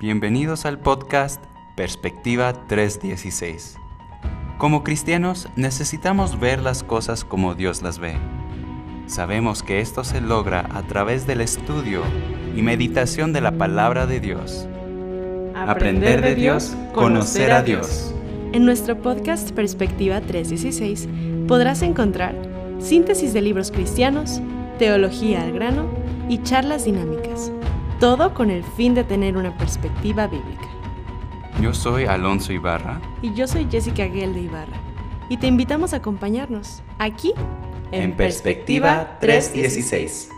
Bienvenidos al podcast Perspectiva 316. Como cristianos necesitamos ver las cosas como Dios las ve. Sabemos que esto se logra a través del estudio y meditación de la palabra de Dios. Aprender de Dios, conocer a Dios. En nuestro podcast Perspectiva 316 podrás encontrar síntesis de libros cristianos, teología al grano y charlas dinámicas, todo con el fin de tener una perspectiva bíblica. Yo soy Alonso Ibarra. Y yo soy Jessica Guel de Ibarra. Y te invitamos a acompañarnos aquí en, Perspectiva 316.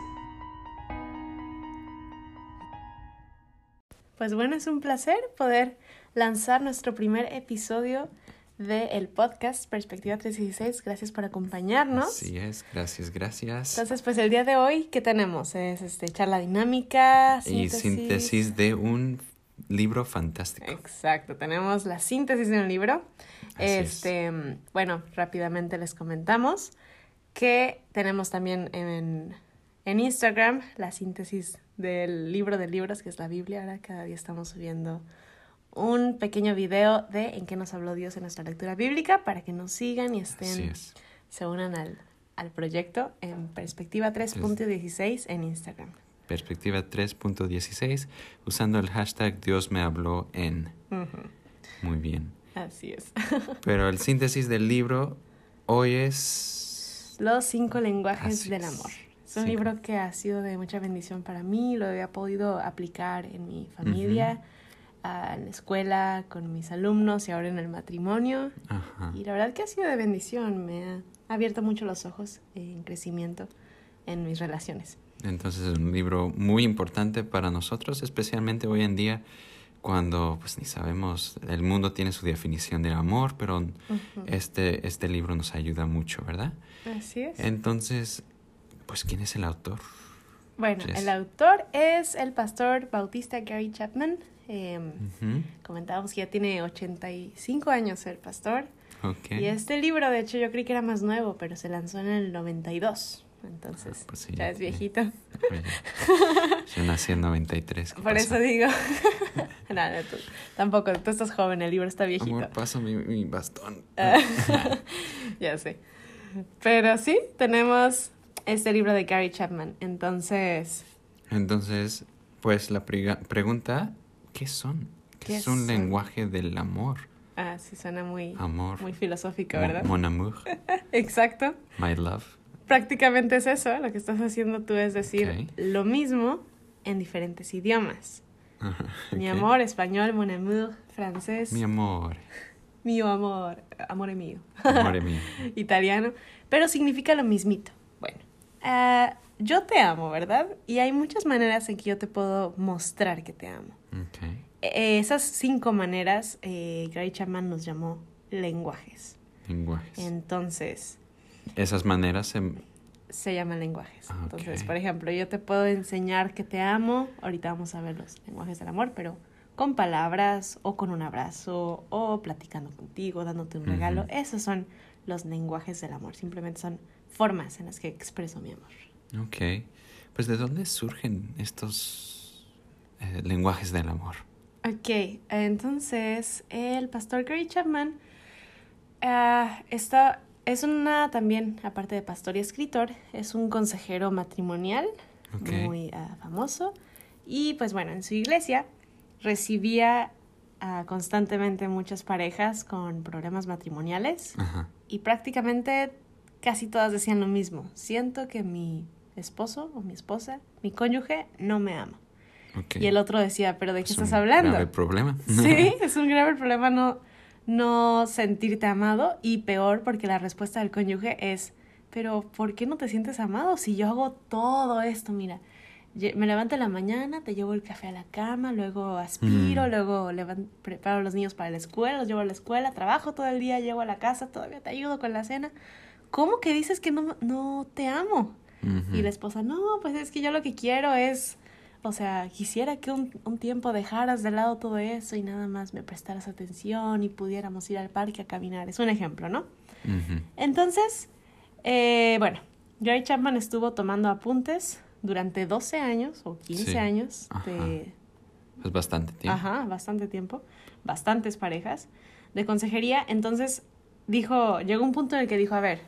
Pues bueno, es un placer poder lanzar nuestro primer episodio del podcast Perspectiva 316. Gracias por acompañarnos. Así es, gracias, gracias. Entonces, pues el día de hoy, ¿qué tenemos? Es este charla dinámica, Y síntesis de un libro fantástico. Exacto, tenemos la síntesis de un libro. este, bueno, rápidamente les comentamos que tenemos también en, en Instagram la síntesis del libro de libros, que es la Biblia. Ahora cada día estamos subiendo un pequeño video de en qué nos habló Dios en nuestra lectura bíblica para que nos sigan y estén, se unan al, al proyecto en perspectiva 3.16 en Instagram. Perspectiva 3.16 usando el hashtag Dios me habló en. Muy bien. Así es. Pero el síntesis del libro hoy es... Los cinco lenguajes del amor. Es un libro que ha sido de mucha bendición para mí, lo he podido aplicar en mi familia en la escuela, con mis alumnos y ahora en el matrimonio. Y la verdad que ha sido de bendición, me ha abierto mucho los ojos en crecimiento en mis relaciones. Entonces es un libro muy importante para nosotros, especialmente hoy en día cuando pues ni sabemos, el mundo tiene su definición del amor, pero este, este libro nos ayuda mucho, ¿verdad? Así es. Entonces, pues ¿quién es el autor? Bueno, el autor es el pastor bautista Gary Chapman. Eh, Comentábamos que ya tiene 85 años el pastor. Y este libro, de hecho, yo creí que era más nuevo, pero se lanzó en el 92. Entonces, ah, pues ya es viejito. Yo nací en 93. Por eso digo. Nada, tú, tampoco, tú estás joven, el libro está viejito. Amor, paso mi, mi bastón. ya sé. Pero sí, tenemos este libro de Gary Chapman. Entonces. Entonces, pues la pregunta ¿Qué son? ¿Qué, es un lenguaje del amor? Ah, sí, suena muy, amor. muy filosófico, ¿verdad? Mon amour. Exacto. My love. Prácticamente es eso, lo que estás haciendo tú es decir lo mismo en diferentes idiomas. Mi amor, español, mon amour, francés. Mi amor. Mío amor, amor mío. Amor mío. Italiano, pero significa lo mismito. Bueno, uh, yo te amo, ¿verdad? Y hay muchas maneras en que yo te puedo mostrar que te amo. E, esas cinco maneras, eh, Gary Chapman nos llamó lenguajes. Lenguajes. Entonces. Esas maneras se... Se llaman lenguajes. Entonces, por ejemplo, yo te puedo enseñar que te amo. Ahorita vamos a ver los lenguajes del amor, pero con palabras o con un abrazo o platicando contigo, dándote un regalo. Esos son los lenguajes del amor. Simplemente son formas en las que expreso mi amor. Ok. Pues ¿de dónde surgen estos eh, lenguajes del amor? Ok, entonces el pastor Gary Chapman uh, está, es una también, aparte de pastor y escritor, es un consejero matrimonial muy ah, famoso. Y pues bueno, en su iglesia recibía uh, constantemente muchas parejas con problemas matrimoniales y prácticamente casi todas decían lo mismo. Siento que mi esposo o mi esposa, mi cónyuge, no me ama. Y el otro decía, pero ¿de qué estás hablando? Es un grave problema. Sí, es un grave problema no, no sentirte amado y peor porque la respuesta del cónyuge es, pero ¿por qué no te sientes amado si yo hago todo esto? Mira, me levanto en la mañana, te llevo el café a la cama, luego aspiro, mm. luego preparo a los niños para la escuela, los llevo a la escuela, trabajo todo el día, llego a la casa, todavía te ayudo con la cena. ¿Cómo que dices que no, no te amo? Y la esposa, no, pues es que yo lo que quiero es, o sea, quisiera que un, un, tiempo dejaras de lado todo eso y nada más me prestaras atención y pudiéramos ir al parque a caminar. Es un ejemplo, ¿no? Entonces, eh, bueno, Gary Chapman estuvo tomando apuntes durante 12 años o 15 años de Pues bastante tiempo. Ajá, bastante tiempo, bastantes parejas de consejería. Entonces dijo, llegó un punto en el que dijo, a ver,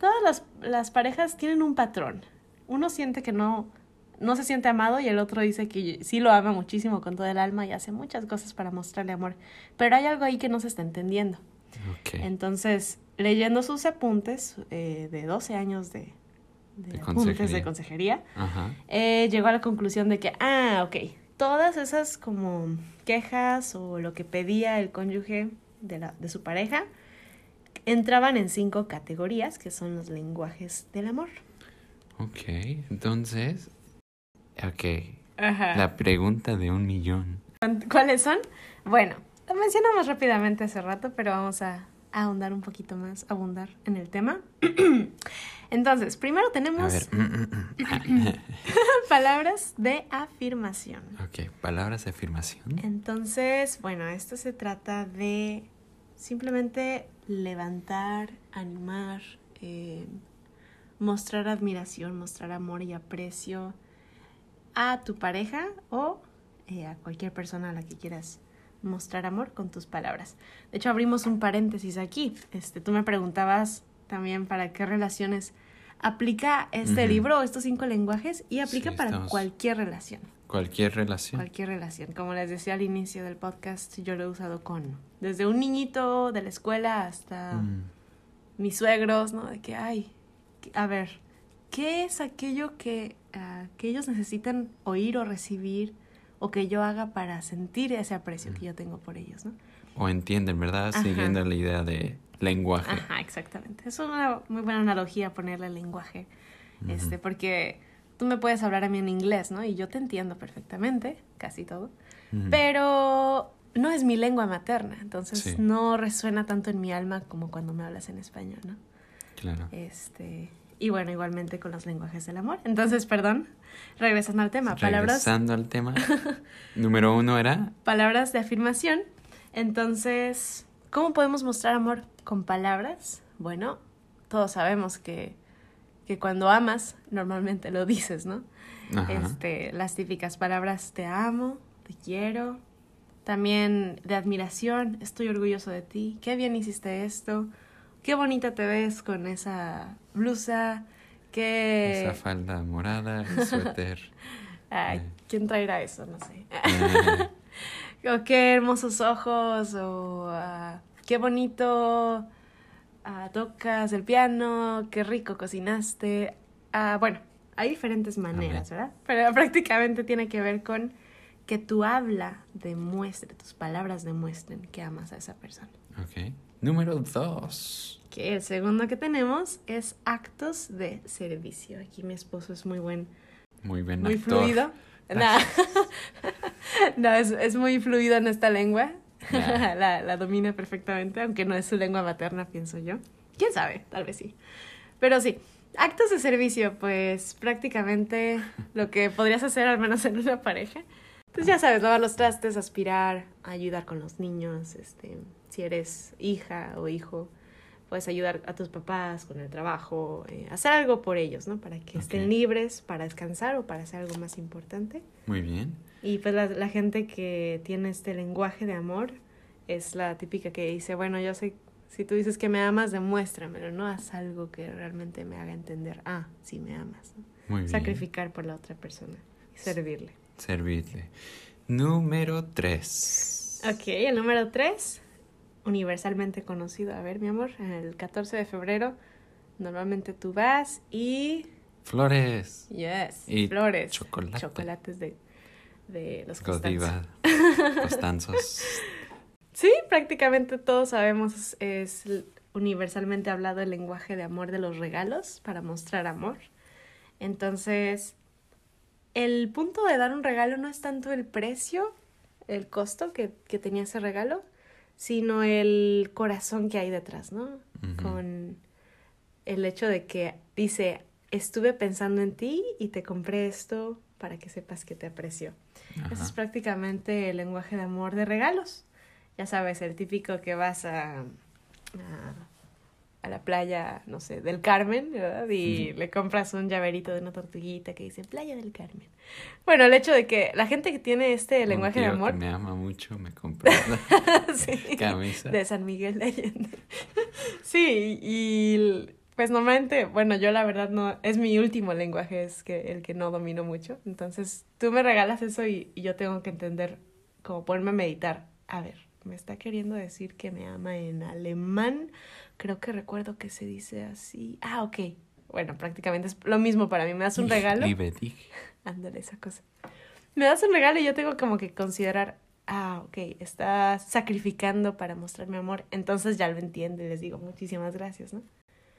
todas las, las parejas tienen un patrón. Uno siente que no, no se siente amado y el otro dice que sí lo ama muchísimo con todo el alma y hace muchas cosas para mostrarle amor. Pero hay algo ahí que no se está entendiendo. Entonces, leyendo sus apuntes eh, de 12 años de, de, De apuntes consejería. de consejería, Ajá. eh, llegó a la conclusión de que, ah, ok, todas esas como quejas o lo que pedía el cónyuge de, la, de su pareja entraban en cinco categorías que son los lenguajes del amor. Ok. Entonces. Ok. Ajá. La pregunta de un millón. ¿Cuáles son? Bueno, lo mencionamos rápidamente hace rato, pero vamos a ahondar un poquito más, abundar en el tema. Entonces, primero tenemos ver. mm, palabras de afirmación. ok. Palabras de afirmación. Entonces, bueno, esto se trata de simplemente levantar, animar, eh, mostrar admiración, mostrar amor y aprecio a tu pareja o eh, a cualquier persona a la que quieras mostrar amor con tus palabras. De hecho, abrimos un paréntesis aquí. Este, tú me preguntabas también para qué relaciones aplica este libro, estos cinco lenguajes, y aplica Sí, para cualquier relación. Cualquier relación. Cualquier relación. Como les decía al inicio del podcast, yo lo he usado con desde un niñito de la escuela hasta Mm, mis suegros, ¿no? De que, ay, a ver, ¿qué es aquello que, que ellos necesitan oír o recibir o que yo haga para sentir ese aprecio que yo tengo por ellos, ¿no? O entienden, ¿verdad? Ajá. Siguiendo la idea de lenguaje. Ajá, exactamente. Es una muy buena analogía ponerle lenguaje, este, porque tú me puedes hablar a mí en inglés, ¿no? Y yo te entiendo perfectamente, casi todo. Pero no es mi lengua materna, entonces Sí. no resuena tanto en mi alma como cuando me hablas en español, ¿no? Claro. Este, y bueno, igualmente con los lenguajes del amor. Entonces, perdón, regresando al tema, palabras, Regresando al tema. Número uno era. palabras de afirmación. Entonces, ¿cómo podemos mostrar amor con palabras? Bueno, todos sabemos que, que cuando amas, normalmente lo dices, ¿no? Ajá. este, las típicas palabras te amo, te quiero, también de admiración, estoy orgulloso de ti, qué bien hiciste esto, qué bonita te ves con esa blusa, qué... Esa falda morada, el suéter. Ay, eh. ¿quién traerá eso? No sé. Eh, o qué hermosos ojos, o ah, qué bonito ah, tocas el piano, qué rico cocinaste. Ah, bueno, hay diferentes maneras, ¿verdad? Pero prácticamente tiene que ver con que tu habla demuestre, tus palabras demuestren que amas a esa persona. ok. Número dos. Que el segundo que tenemos es actos de servicio. Aquí mi esposo es muy buen Muy bien. muy actor. fluido. No, no es, es muy fluido en esta lengua. La, la domina perfectamente, aunque no es su lengua materna, pienso yo. ¿Quién sabe? Tal vez sí. Pero sí, actos de servicio, pues prácticamente lo que podrías hacer al menos en una pareja. Pues ya sabes, lavar los trastes, aspirar, ayudar con los niños, este, si eres hija o hijo, puedes ayudar a tus papás con el trabajo, eh, hacer algo por ellos, ¿no? Para que estén libres, para descansar o para hacer algo más importante. Muy bien. Y pues la, la gente que tiene este lenguaje de amor es la típica que dice, bueno, yo sé, si tú dices que me amas, demuéstramelo, ¿no? Haz algo que realmente me haga entender, ah, sí me amas, ¿no? Muy bien. Sacrificar por la otra persona y servirle. Servirle. Número tres. Ok, el número tres, universalmente conocido. A ver, mi amor, el 14 de febrero, normalmente tú vas y... Flores. Yes, Y flores. chocolate. Chocolates de, de los. Godiva. Costanzos. Sí, prácticamente todos sabemos, es universalmente hablado el lenguaje de amor de los regalos para mostrar amor. Entonces, el punto de dar un regalo no es tanto el precio, el costo que, que tenía ese regalo, sino el corazón que hay detrás, ¿no? Con el hecho de que dice, estuve pensando en ti y te compré esto para que sepas que te aprecio. Ese es Ajá. prácticamente el lenguaje de amor de regalos. Ya sabes, el típico que vas a, a a la playa, no sé, del Carmen, ¿verdad? Y le compras un llaverito de una tortuguita que dice Playa del Carmen. Bueno, el hecho de que la gente que tiene este lenguaje de Un amor. que me ama mucho me compró la sí, camisa. de San Miguel de Allende. sí, y pues normalmente, bueno, yo la verdad no, es mi último lenguaje, es que el que no domino mucho. Entonces, tú me regalas eso y, y yo tengo que entender, como ponerme a meditar. A ver, me está queriendo decir que me ama en alemán. Creo que recuerdo que se dice así. Ah, ok. Bueno, prácticamente es lo mismo para mí. Me das un regalo. Liebe dich. Ándale, esa cosa. Me das un regalo y yo tengo como que considerar, ah, ok, estás sacrificando para mostrar mi amor. Entonces ya lo entiendo y les digo muchísimas gracias, ¿no?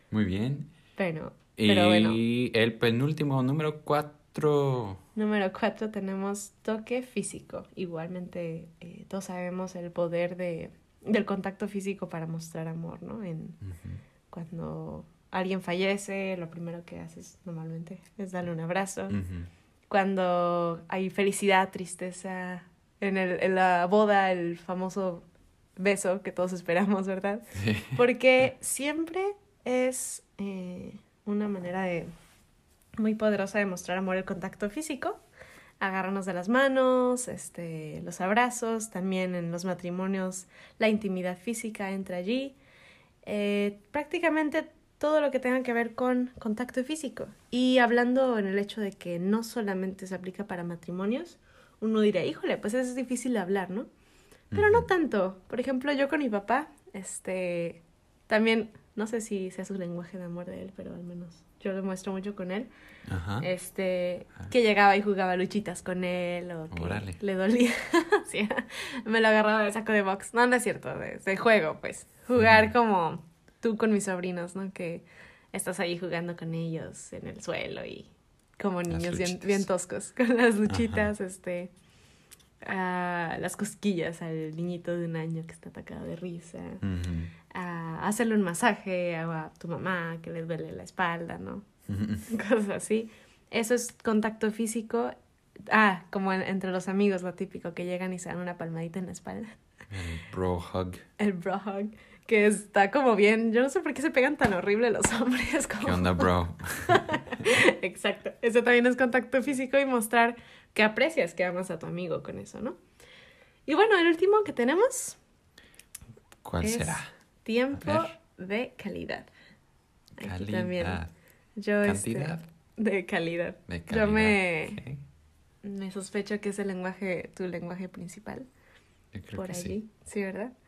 Muy bien. Pero, Y bueno, el penúltimo, número cuatro. número cuatro tenemos toque físico. Igualmente, eh, todos sabemos el poder de, del contacto físico para mostrar amor, ¿no? En, cuando alguien fallece, lo primero que haces normalmente es darle un abrazo. Cuando hay felicidad, tristeza, en, el, en la boda, el famoso beso que todos esperamos, ¿verdad? Sí. Porque siempre es eh, una manera de muy poderosa de mostrar amor el contacto físico. Agarrarnos de las manos, este, los abrazos, también en los matrimonios la intimidad física entra allí. Eh, prácticamente todo lo que tenga que ver con contacto físico. Y hablando en el hecho de que no solamente se aplica para matrimonios, uno dirá, híjole, pues eso es difícil de hablar, ¿no? Pero no tanto. Por ejemplo, yo con mi papá, este, también, no sé si sea su lenguaje de amor de él, pero al menos yo lo muestro mucho con él. Ajá. Este, Ah. que llegaba y jugaba luchitas con él o que Órale. le dolía. sí, me lo agarraba del saco de box. No, no es cierto, de, de juego, pues. Jugar como tú con mis sobrinos, ¿no? Que estás ahí jugando con ellos en el suelo y como niños bien, toscos, con las luchitas, este, ah, las cosquillas al niñito de un año que está atacado de risa, Ujú. A hacerle un masaje a, tu mamá que le duele la espalda, ¿no? Cosas así. Eso es contacto físico. Ah, como en- entre los amigos, lo típico, que llegan y se dan una palmadita en la espalda. El bro hug. El bro hug, que está como bien. Yo no sé por qué se pegan tan horrible los hombres. Como... ¿Qué onda, bro? Exacto. Eso también es contacto físico y mostrar que aprecias, que amas a tu amigo con eso, ¿no? Y bueno, el último que tenemos ¿Cuál es será? Tiempo de calidad. Aquí Calidad. también. Yo, este, Cantidad de calidad. de calidad. Yo me. Me sospecho que es el lenguaje, tu lenguaje principal, Yo creo por que allí, sí. sí, ¿verdad? Sí.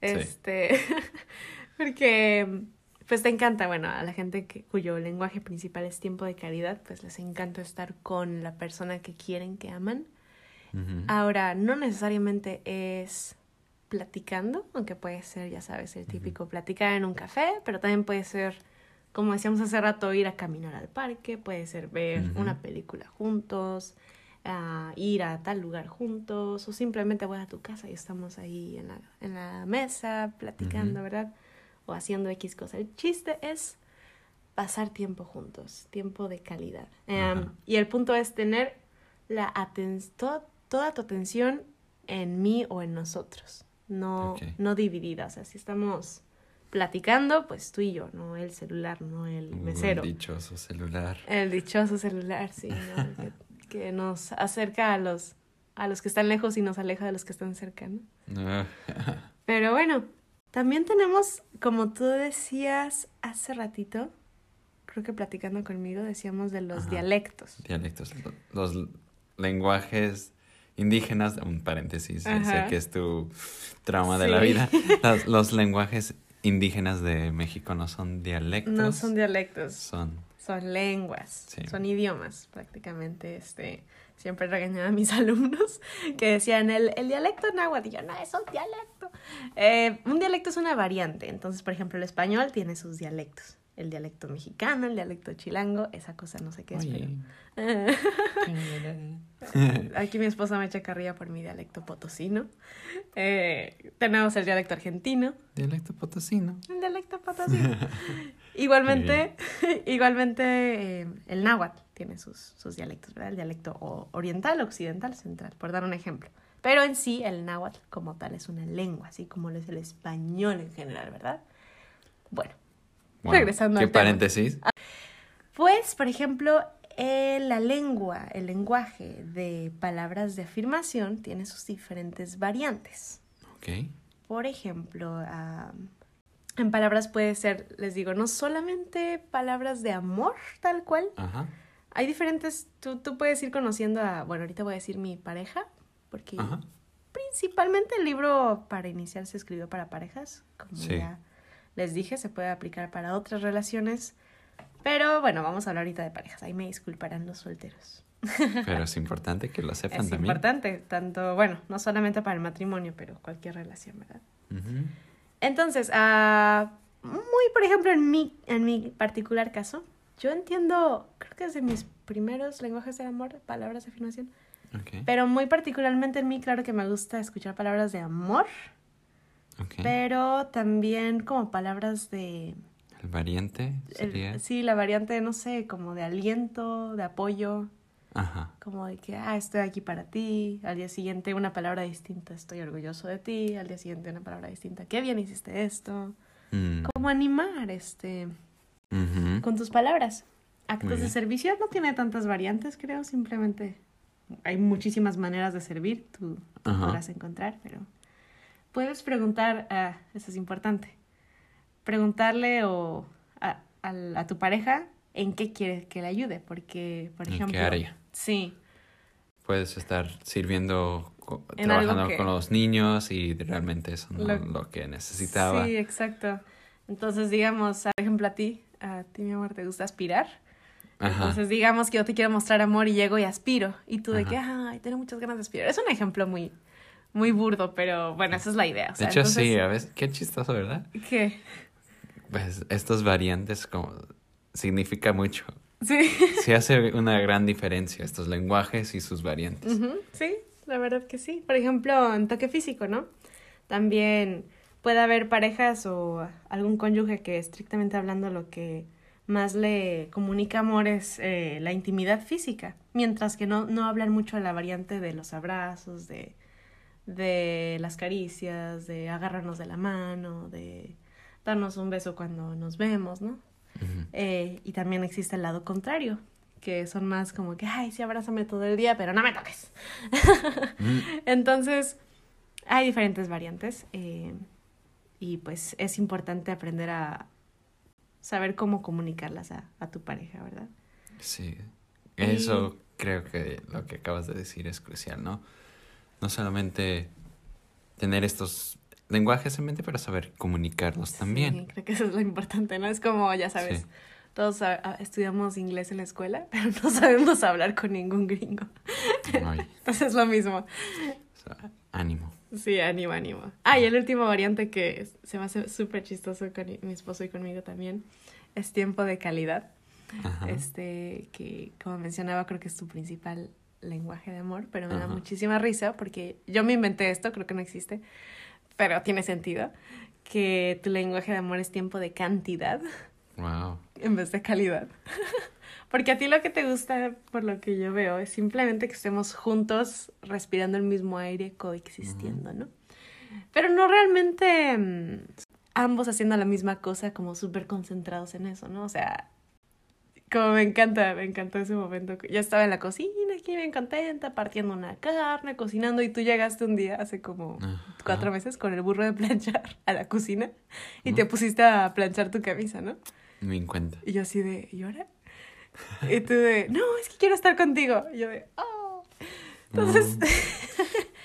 Este, porque, pues te encanta, bueno, a la gente que, cuyo lenguaje principal es tiempo de calidad, pues les encanta estar con la persona que quieren, que aman. Ahora, no necesariamente es platicando, aunque puede ser, ya sabes, el típico platicar en un café, pero también puede ser, como decíamos hace rato, ir a caminar al parque, puede ser ver una película juntos, ah, ir a tal lugar juntos, o simplemente voy a tu casa y estamos ahí en la, en la mesa platicando. ¿verdad? O haciendo X cosa. El chiste es pasar tiempo juntos, tiempo de calidad. Em, y el punto es tener la aten to- toda tu atención en mí o en nosotros, no, no dividida. O sea, si estamos platicando, pues tú y yo, no el celular, no el mesero. el dichoso celular. El dichoso celular, sí, ¿no? que, que nos acerca a los, a los que están lejos y nos aleja de los que están cerca, ¿no? No. Pero bueno, también tenemos, como tú decías hace ratito, creo que platicando conmigo decíamos de los Ajá. dialectos. Dialectos. lo- Los lenguajes indígenas, un paréntesis, sé Ajá. que es tu trauma de la vida. Los, los lenguajes indígenas de México no son dialectos. No son dialectos, Son. son lenguas, Sí. son idiomas prácticamente. Este, siempre regañaba a mis alumnos que decían el, el dialecto náhuatl. Y yo, no, es un dialecto. Eh, un dialecto es una variante. Entonces, por ejemplo, el español tiene sus dialectos. El dialecto mexicano, el dialecto chilango, esa cosa no sé qué es, Oye. pero... Aquí mi esposa me echa carrilla por mi dialecto potosino. Eh, tenemos el dialecto argentino. Dialecto potosino. El dialecto potosino. igualmente, igualmente eh, el náhuatl tiene sus, sus dialectos, ¿verdad? El dialecto oriental, occidental, central, por dar un ejemplo. Pero en sí, el náhuatl como tal es una lengua, así como lo es el español en general, ¿verdad? Bueno, Wow. Regresando ¿Qué al tema. paréntesis? Pues, por ejemplo, eh, la lengua, el lenguaje de palabras de afirmación tiene sus diferentes variantes. Ok. Por ejemplo, en palabras puede ser, les digo, no solamente palabras de amor tal cual. Ajá. Hay diferentes, tú, tú puedes ir conociendo a, bueno, ahorita voy a decir mi pareja, porque Ajá. principalmente el libro para iniciar se escribió para parejas, como Sí. ya les dije, se puede aplicar para otras relaciones. Pero bueno, vamos a hablar ahorita de parejas. Ahí me disculparán los solteros. Pero es importante que lo sepan es también. importante, tanto, bueno, no solamente para el matrimonio, pero cualquier relación, ¿verdad? Entonces, ah, muy por ejemplo, en mi, en mi particular caso, yo entiendo, creo que es de mis primeros lenguajes de amor, palabras de afirmación, Ok. pero muy particularmente en mí, claro que me gusta escuchar palabras de amor, Pero también como palabras de... El variante el- sería. sí, la variante, no sé, como de aliento, de apoyo, Ajá. como de que, ah, estoy aquí para ti, al día siguiente una palabra distinta, estoy orgulloso de ti, al día siguiente una palabra distinta, qué bien hiciste esto, Mm. como animar, este, con tus palabras. Actos de servicio no tiene tantas variantes, creo, simplemente hay muchísimas maneras de servir, tú, tú podrás encontrar, pero puedes preguntar, ah, eso es importante, preguntarle o a, a tu pareja en qué quiere que le ayude, porque, por ¿En qué ejemplo, área? sí, Puedes estar sirviendo, En trabajando que- con los niños y realmente eso no Lo- es lo que necesitaba. Sí, exacto. Entonces, digamos, por ejemplo, a ti, a ti, mi amor, te gusta aspirar. Ajá. Entonces, digamos que yo te quiero mostrar amor y llego y aspiro. Y tú de Ajá. que, ay, tengo muchas ganas de aspirar. Es un ejemplo muy, muy burdo, pero bueno, esa es la idea. o de hecho, entonces, sí, a veces, qué chistoso, ¿verdad? ¿Qué? Pues estos variantes como significa mucho. Sí. Sí hace una gran diferencia estos lenguajes y sus variantes. Sí, la verdad que sí. Por ejemplo, en toque físico, ¿no? También puede haber parejas o algún cónyuge que estrictamente hablando lo que más le comunica amor es eh, la intimidad física, mientras que no, no hablan mucho de la variante de los abrazos, de, de las caricias, de agarrarnos de la mano, de darnos un beso cuando nos vemos, ¿no? Eh, y también existe el lado contrario, que son más como que, ay, sí, abrázame todo el día, pero no me toques. Mm, Entonces, hay diferentes variantes eh, y pues es importante aprender a saber cómo comunicarlas a, a tu pareja, ¿verdad? Sí. Eso creo que lo que acabas de decir es crucial, ¿no? No solamente tener estos lenguajes en mente, pero saber comunicarlos también. Sí, creo que eso es lo importante, ¿no? Es como, ya sabes, Sí. todos a- a- estudiamos inglés en la escuela, pero no sabemos hablar con ningún gringo. Ay, Entonces es lo mismo. o sea, ánimo. Sí, ánimo, ánimo. Ah, y el último variante que se me hace súper chistoso con mi mi esposo y conmigo también es tiempo de calidad. Ajá. Este, que como mencionaba, creo que es tu principal lenguaje de amor, pero me da muchísima risa porque yo me inventé esto, creo que no existe, pero tiene sentido, que tu lenguaje de amor es tiempo de cantidad Wow. en vez de calidad. Porque a ti lo que te gusta, por lo que yo veo, es simplemente que estemos juntos respirando el mismo aire, coexistiendo, ¿no? Pero no realmente mm, ambos haciendo la misma cosa, como súper concentrados en eso, ¿no? O sea, como me encanta, me encantó ese momento. Ya estaba en la cocina aquí bien contenta, partiendo una carne, cocinando, y tú llegaste un día hace como Ajá. cuatro meses con el burro de planchar a la cocina y te pusiste a planchar tu camisa, ¿no? Me encuentro. Y yo así de, ¿y ahora? Y tú de, no, es que quiero estar contigo. Y yo de, oh. Entonces,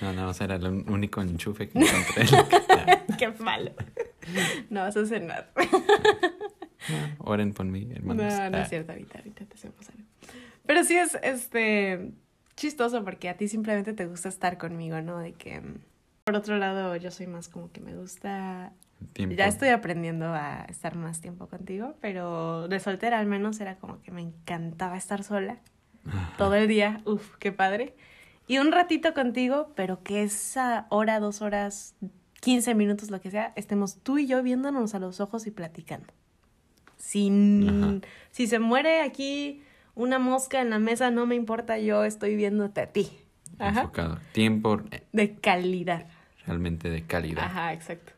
No, no, o sea, era el único enchufe que encontré. Qué malo. No vas a cenar. No, oren por mí, hermanos. No, no Ah, es cierto, ahorita, ahorita te hacemos algo. Pero sí es, este, chistoso porque a ti simplemente te gusta estar conmigo, ¿no? De que, mm, por otro lado, yo soy más como que me gusta tiempo. Ya estoy aprendiendo a estar más tiempo contigo, pero de soltera al menos era como que me encantaba estar sola Ajá. todo el día. Uf, qué padre. Y un ratito contigo, pero que esa hora, dos horas, 15 minutos, lo que sea, estemos tú y yo viéndonos a los ojos y platicando. Sin, Ajá. si se muere aquí una mosca en la mesa, no me importa, yo estoy viéndote a ti. Ajá. Enfocado. Tiempo eh, De calidad. realmente de calidad. Ajá, exacto.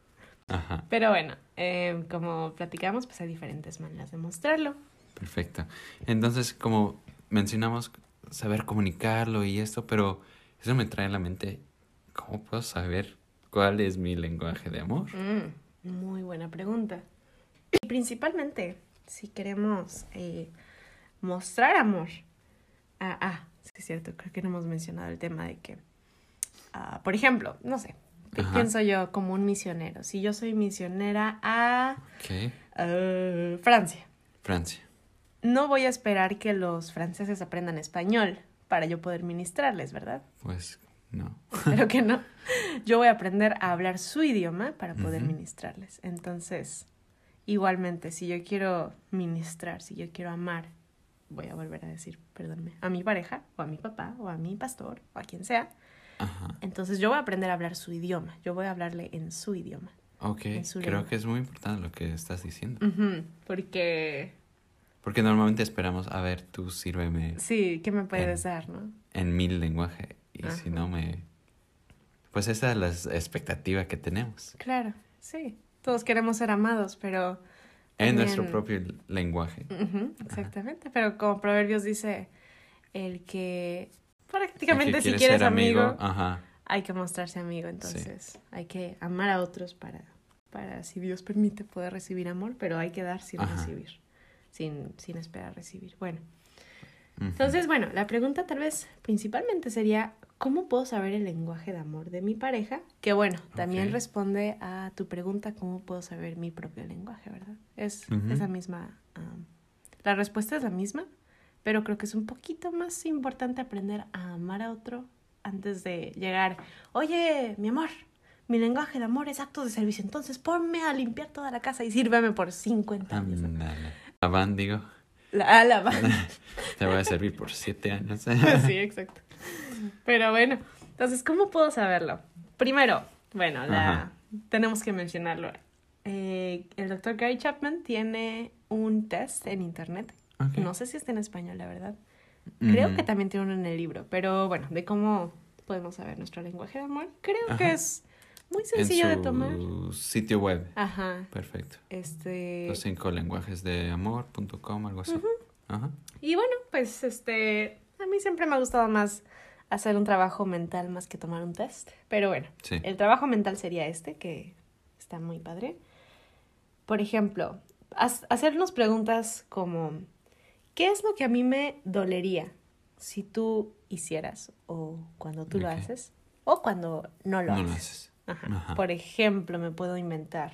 Ajá. Pero bueno, eh, como platicamos, pues hay diferentes maneras de mostrarlo. Perfecto. Entonces, como mencionamos, saber comunicarlo y esto, pero eso me trae a la mente, ¿cómo puedo saber cuál es mi lenguaje de amor? Mm, muy buena pregunta. Y principalmente, si queremos eh, mostrar amor. Ah, ah, sí es cierto, creo que no hemos mencionado el tema de que, ah, por ejemplo, no sé, ¿qué Ajá. pienso yo como un misionero? Si yo soy misionera a Ok. eh, Francia, Francia. no voy a esperar que los franceses aprendan español para yo poder ministrarles, ¿verdad? Pues no. Espero que no. Yo voy a aprender a hablar su idioma para poder ministrarles. Entonces, igualmente, si yo quiero ministrar, si yo quiero amar, voy a volver a decir, perdónme, a mi pareja, o a mi papá, o a mi pastor, o a quien sea, Ajá. entonces yo voy a aprender a hablar su idioma. Yo voy a hablarle en su idioma. Ok. Su Creo que es muy importante lo que estás diciendo. Porque, Porque normalmente esperamos, a ver, tú sírveme sí, ¿qué me En- puedes dar, no? en mi lenguaje. Y si no me... Pues esa es la expectativa que tenemos. Claro, sí. Todos queremos ser amados, pero En nuestro propio lenguaje. Exactamente, pero como Proverbios dice, el que prácticamente El que si quiere quieres ser amigo, Ajá. hay que mostrarse amigo, entonces hay que amar a otros para, para, si Dios permite, poder recibir amor, pero hay que dar sin Ajá. recibir, sin, sin esperar recibir. Bueno, entonces, bueno, la pregunta tal vez principalmente sería, ¿cómo puedo saber el lenguaje de amor de mi pareja? Que bueno, también responde a tu pregunta, ¿cómo puedo saber mi propio lenguaje, verdad? Es Ujú. esa misma, am, la respuesta es la misma, pero creo que es un poquito más importante aprender a amar a otro antes de llegar, oye, mi amor. Mi lenguaje de amor es actos de servicio, entonces ponme a limpiar toda la casa y sírveme por 50 años. La van, digo, La, la, va- te voy a servir por siete años. sí, exacto. Pero bueno, entonces, ¿cómo puedo saberlo? Primero, bueno, la, tenemos que mencionarlo. Eh, el doctor Gary Chapman tiene un test en internet. No sé si está en español, la verdad. Creo Ujú. que también tiene uno en el libro, pero bueno, de cómo podemos saber nuestro lenguaje de amor, creo que es muy sencillo en de tomar. su sitio web. Ajá. Perfecto. Este. Los cinco lenguajes de amor.com, algo así. Ajá. Y bueno, pues este, a mí siempre me ha gustado más hacer un trabajo mental más que tomar un test. Pero bueno, Sí. el trabajo mental sería este, que está muy padre. Por ejemplo, hacernos preguntas como, ¿qué es lo que a mí me dolería si tú hicieras o cuando tú lo haces o cuando no lo No lo haces? haces. Ajá. Ajá. Por ejemplo, me puedo inventar.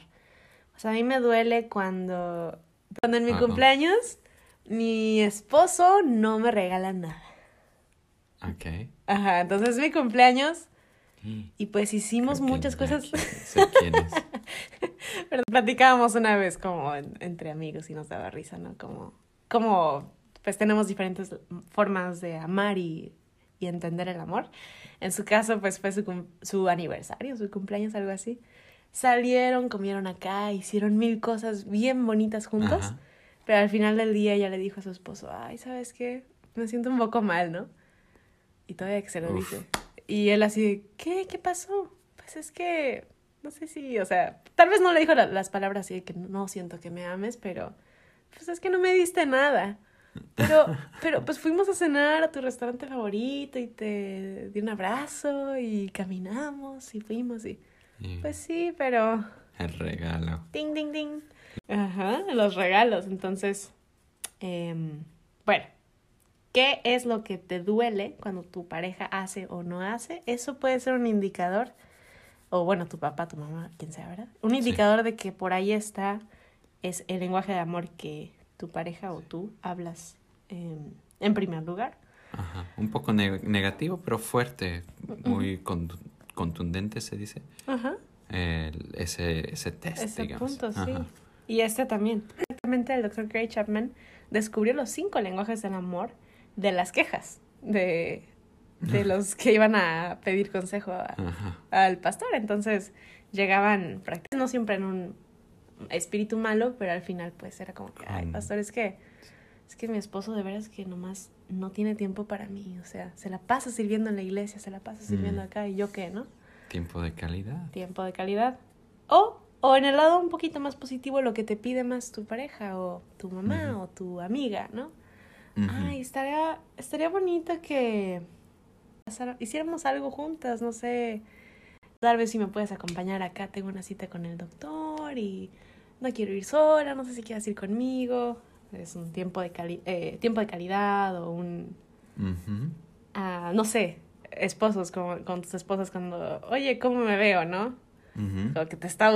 O sea, a mí me duele cuando, cuando en mi Ah, cumpleaños mi esposo no me regala nada. Ok. Ajá, entonces es mi cumpleaños Y pues hicimos creo muchas ya cosas. sé quién es. Pero platicábamos una vez como en- entre amigos y nos daba risa, ¿no? Como, como pues tenemos diferentes formas de amar y, y entender el amor. En su caso, pues fue su, su aniversario, su cumpleaños, algo así. Salieron, comieron acá, hicieron mil cosas bien bonitas juntos. Ajá. Pero al final del día ella le dijo a su esposo, ay, ¿sabes qué? Me siento un poco mal, ¿no? Y todavía que se lo Uf. dice. Y él así, de, ¿qué? ¿Qué pasó? Pues es que, no sé si, o sea, tal vez no le dijo la- las palabras así de que no siento que me ames, pero pues es que no me diste nada. Pero, pero pues fuimos a cenar a tu restaurante favorito y te di un abrazo y caminamos y fuimos y Y pues sí, pero el regalo. Ding, ding, ding. Ajá, los regalos. Entonces, em, bueno, ¿qué es lo que te duele cuando tu pareja hace o no hace? Eso puede ser un indicador, o bueno, tu papá, tu mamá, quien sea, ¿verdad? Un indicador de que por ahí está es el lenguaje de amor que tu pareja o tú hablas em, en primer lugar. Ajá. Un poco neg- negativo, pero fuerte. Muy contu- contundente, se dice. Ajá. El- ese, ese test, Ese digamos. punto, sí. Ajá. Y este también. Exactamente, el doctor Gray Chapman descubrió los cinco lenguajes del amor de las quejas de, de los que iban a pedir consejo a- al pastor. Entonces llegaban, prácticamente, no siempre en un espíritu malo, pero al final pues era como que, ay, pastor, es que, es que mi esposo de veras que nomás no tiene tiempo para mí. O sea, se la pasa sirviendo en la iglesia, se la pasa sirviendo Mm. acá y yo qué, ¿no? Tiempo de calidad. tiempo de calidad. O O en el lado un poquito más positivo, lo que te pide más tu pareja o tu mamá o tu amiga, ¿no? Ay, estaría, estaría bonito que hiciéramos algo juntas, no sé. Tal vez si me puedes acompañar acá, tengo una cita con el doctor y no quiero ir sola, no sé si quieres ir conmigo. Es un tiempo de, cali eh, tiempo de calidad o un... Ah, no sé, esposos con, con tus esposas cuando, oye, ¿cómo me veo, no? O que te está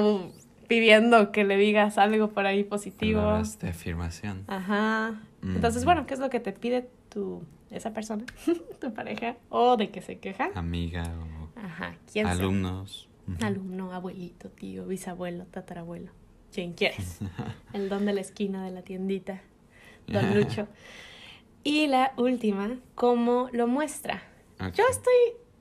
pidiendo que le digas algo por ahí positivo. Palabras de afirmación. Ajá. Entonces, bueno, ¿qué es lo que te pide tu, esa persona, tu pareja? O de que se queja. Amiga o Ajá. ¿Quién alumnos. Alumno, abuelito, tío, bisabuelo, tatarabuelo. Quien quieres. El don de la esquina de la tiendita. Don Lucho. Y la última, ¿cómo lo muestra? Yo estoy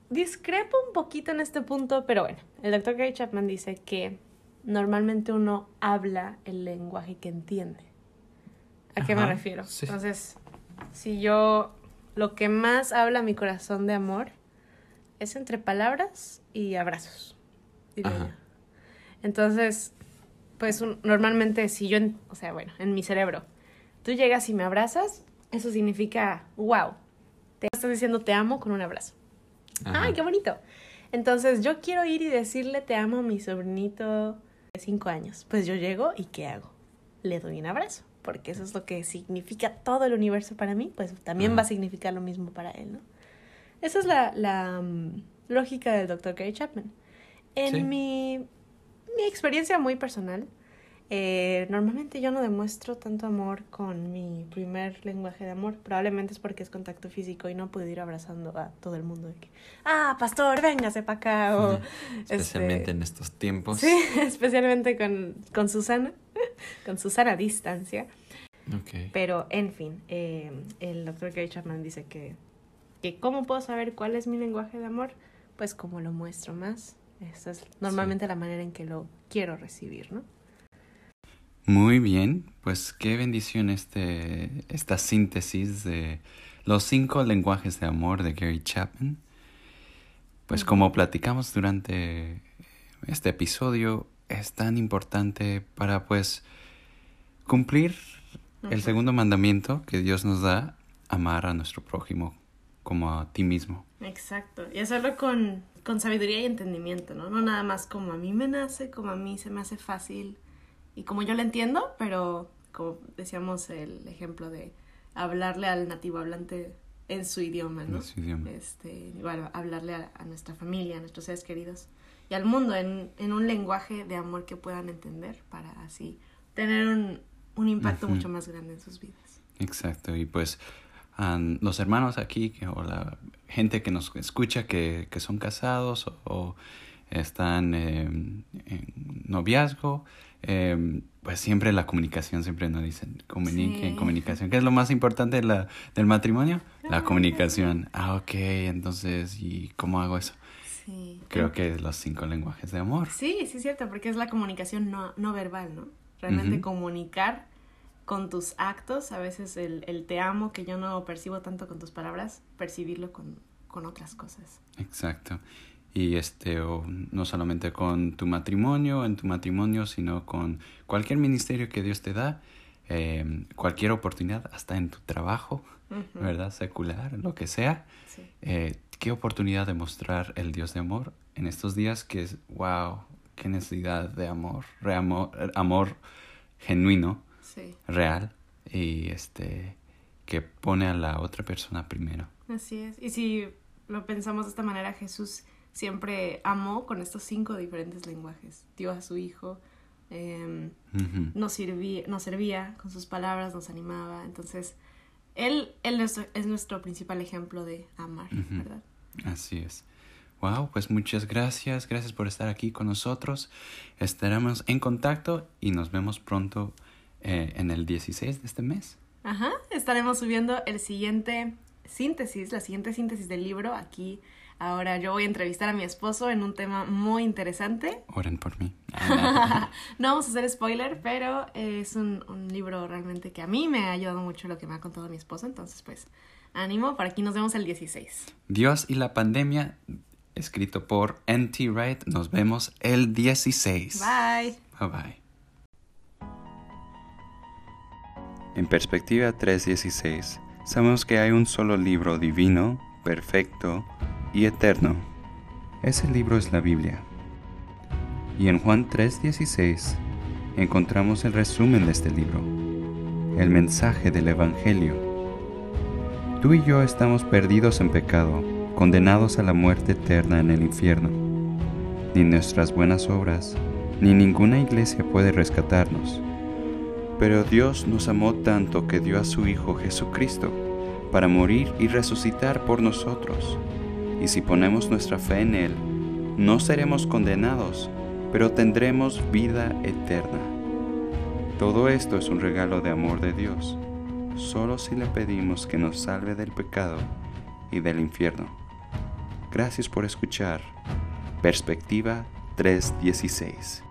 discrepo un poquito en este punto, pero bueno, el doctor Gary Chapman dice que normalmente uno habla el lenguaje que entiende. ¿A qué me refiero? Entonces, si yo lo que más habla mi corazón de amor es entre palabras y abrazos. Entonces, pues normalmente si yo, o sea, bueno, en mi cerebro, tú llegas y me abrazas, eso significa, wow, te estás diciendo te amo con un abrazo. ¡Ay, qué bonito! Entonces yo quiero ir y decirle te amo a mi sobrinito cinco años. Pues yo llego y ¿qué hago? Le doy un abrazo, porque eso es lo que significa todo el universo para mí, pues también va a significar lo mismo para él, ¿no? Esa es la, la mm, lógica del Dr. Gary Chapman. En mi, mi experiencia muy personal, eh, normalmente yo no demuestro tanto amor con mi primer lenguaje de amor. Probablemente es porque es contacto físico y no puedo ir abrazando a todo el mundo. De que, ah, pastor, véngase para acá. O, especialmente este, en estos tiempos. Sí, especialmente con, con Susana, con Susana a distancia. Okay. Pero, en fin, eh, el doctor Gary Chapman dice que, que ¿cómo puedo saber cuál es mi lenguaje de amor? Pues como lo muestro más. Esa es normalmente la manera en que lo quiero recibir, ¿no? Muy bien, pues qué bendición este, esta síntesis de los cinco lenguajes de amor de Gary Chapman. Pues como platicamos durante este episodio, es tan importante para pues cumplir el segundo mandamiento que Dios nos da, amar a nuestro prójimo como a ti mismo. Exacto, y hacerlo con, con sabiduría y entendimiento, ¿no? No nada más como a mí me nace, como a mí se me hace fácil y como yo lo entiendo, pero como decíamos el ejemplo de hablarle al nativo hablante en su idioma, ¿no? En su idioma. Este, igual hablarle a, nuestra familia, a nuestros seres queridos y al mundo en, en, un lenguaje de amor que puedan entender para así tener un, un impacto mucho más grande en sus vidas. Exacto, y pues los hermanos aquí o la gente que nos escucha que, que son casados o, están en noviazgo, eh, pues siempre la comunicación, siempre nos dicen, comuniquen, comunicación. ¿Qué es lo más importante de la, del matrimonio? La comunicación. Ah, ok, entonces, ¿y cómo hago eso? Sí. Creo que los cinco lenguajes de amor. Sí, sí es cierto, porque es la comunicación no, no verbal, ¿no? Realmente comunicar con tus actos, a veces el, el, te amo, que yo no percibo tanto con tus palabras, percibirlo con, con otras cosas. Exacto y este o no solamente con tu matrimonio en tu matrimonio sino con cualquier ministerio que Dios te da em, cualquier oportunidad hasta en tu trabajo verdad secular lo que sea eh, qué oportunidad de mostrar el Dios de amor en estos días que es wow qué necesidad de amor amor, amor genuino real y este que pone a la otra persona primero. Así es. Y si lo pensamos de esta manera Jesús siempre amó con estos cinco diferentes lenguajes. Dio a su hijo, em, nos, servía, nos servía con sus palabras, nos animaba. Entonces, él, él es nuestro principal ejemplo de amar, ¿verdad? Así es. Wow, pues muchas gracias. Gracias por estar aquí con nosotros. Estaremos en contacto y nos vemos pronto eh, en el 16 de este mes. Ajá, estaremos subiendo el siguiente síntesis, la siguiente síntesis del libro aquí Ahora yo voy a entrevistar a mi esposo en un tema muy interesante. Oren por mí. no vamos a hacer spoiler, pero es un, un, libro realmente que a mí me ha ayudado mucho lo que me ha contado mi esposo. Entonces, pues, ánimo, por aquí nos vemos el 16. Dios y la pandemia escrito por N.T. Wright. Nos vemos el 16. Bye. Bye bye. En perspectiva 3.16, sabemos que hay un solo libro divino, perfecto y eterno. Ese libro es la Biblia. Y en Juan 3.16 encontramos el resumen de este libro, el mensaje del Evangelio. Tú y yo estamos perdidos en pecado, condenados a la muerte eterna en el infierno. Ni nuestras buenas obras, ni ninguna iglesia puede rescatarnos. Pero Dios nos amó tanto que dio a su Hijo Jesucristo para morir y resucitar por nosotros. Y si ponemos nuestra fe en Él, no seremos condenados, pero tendremos vida eterna. Todo esto es un regalo de amor de Dios, solo si le pedimos que nos salve del pecado y del infierno. Gracias por escuchar Perspectiva 316.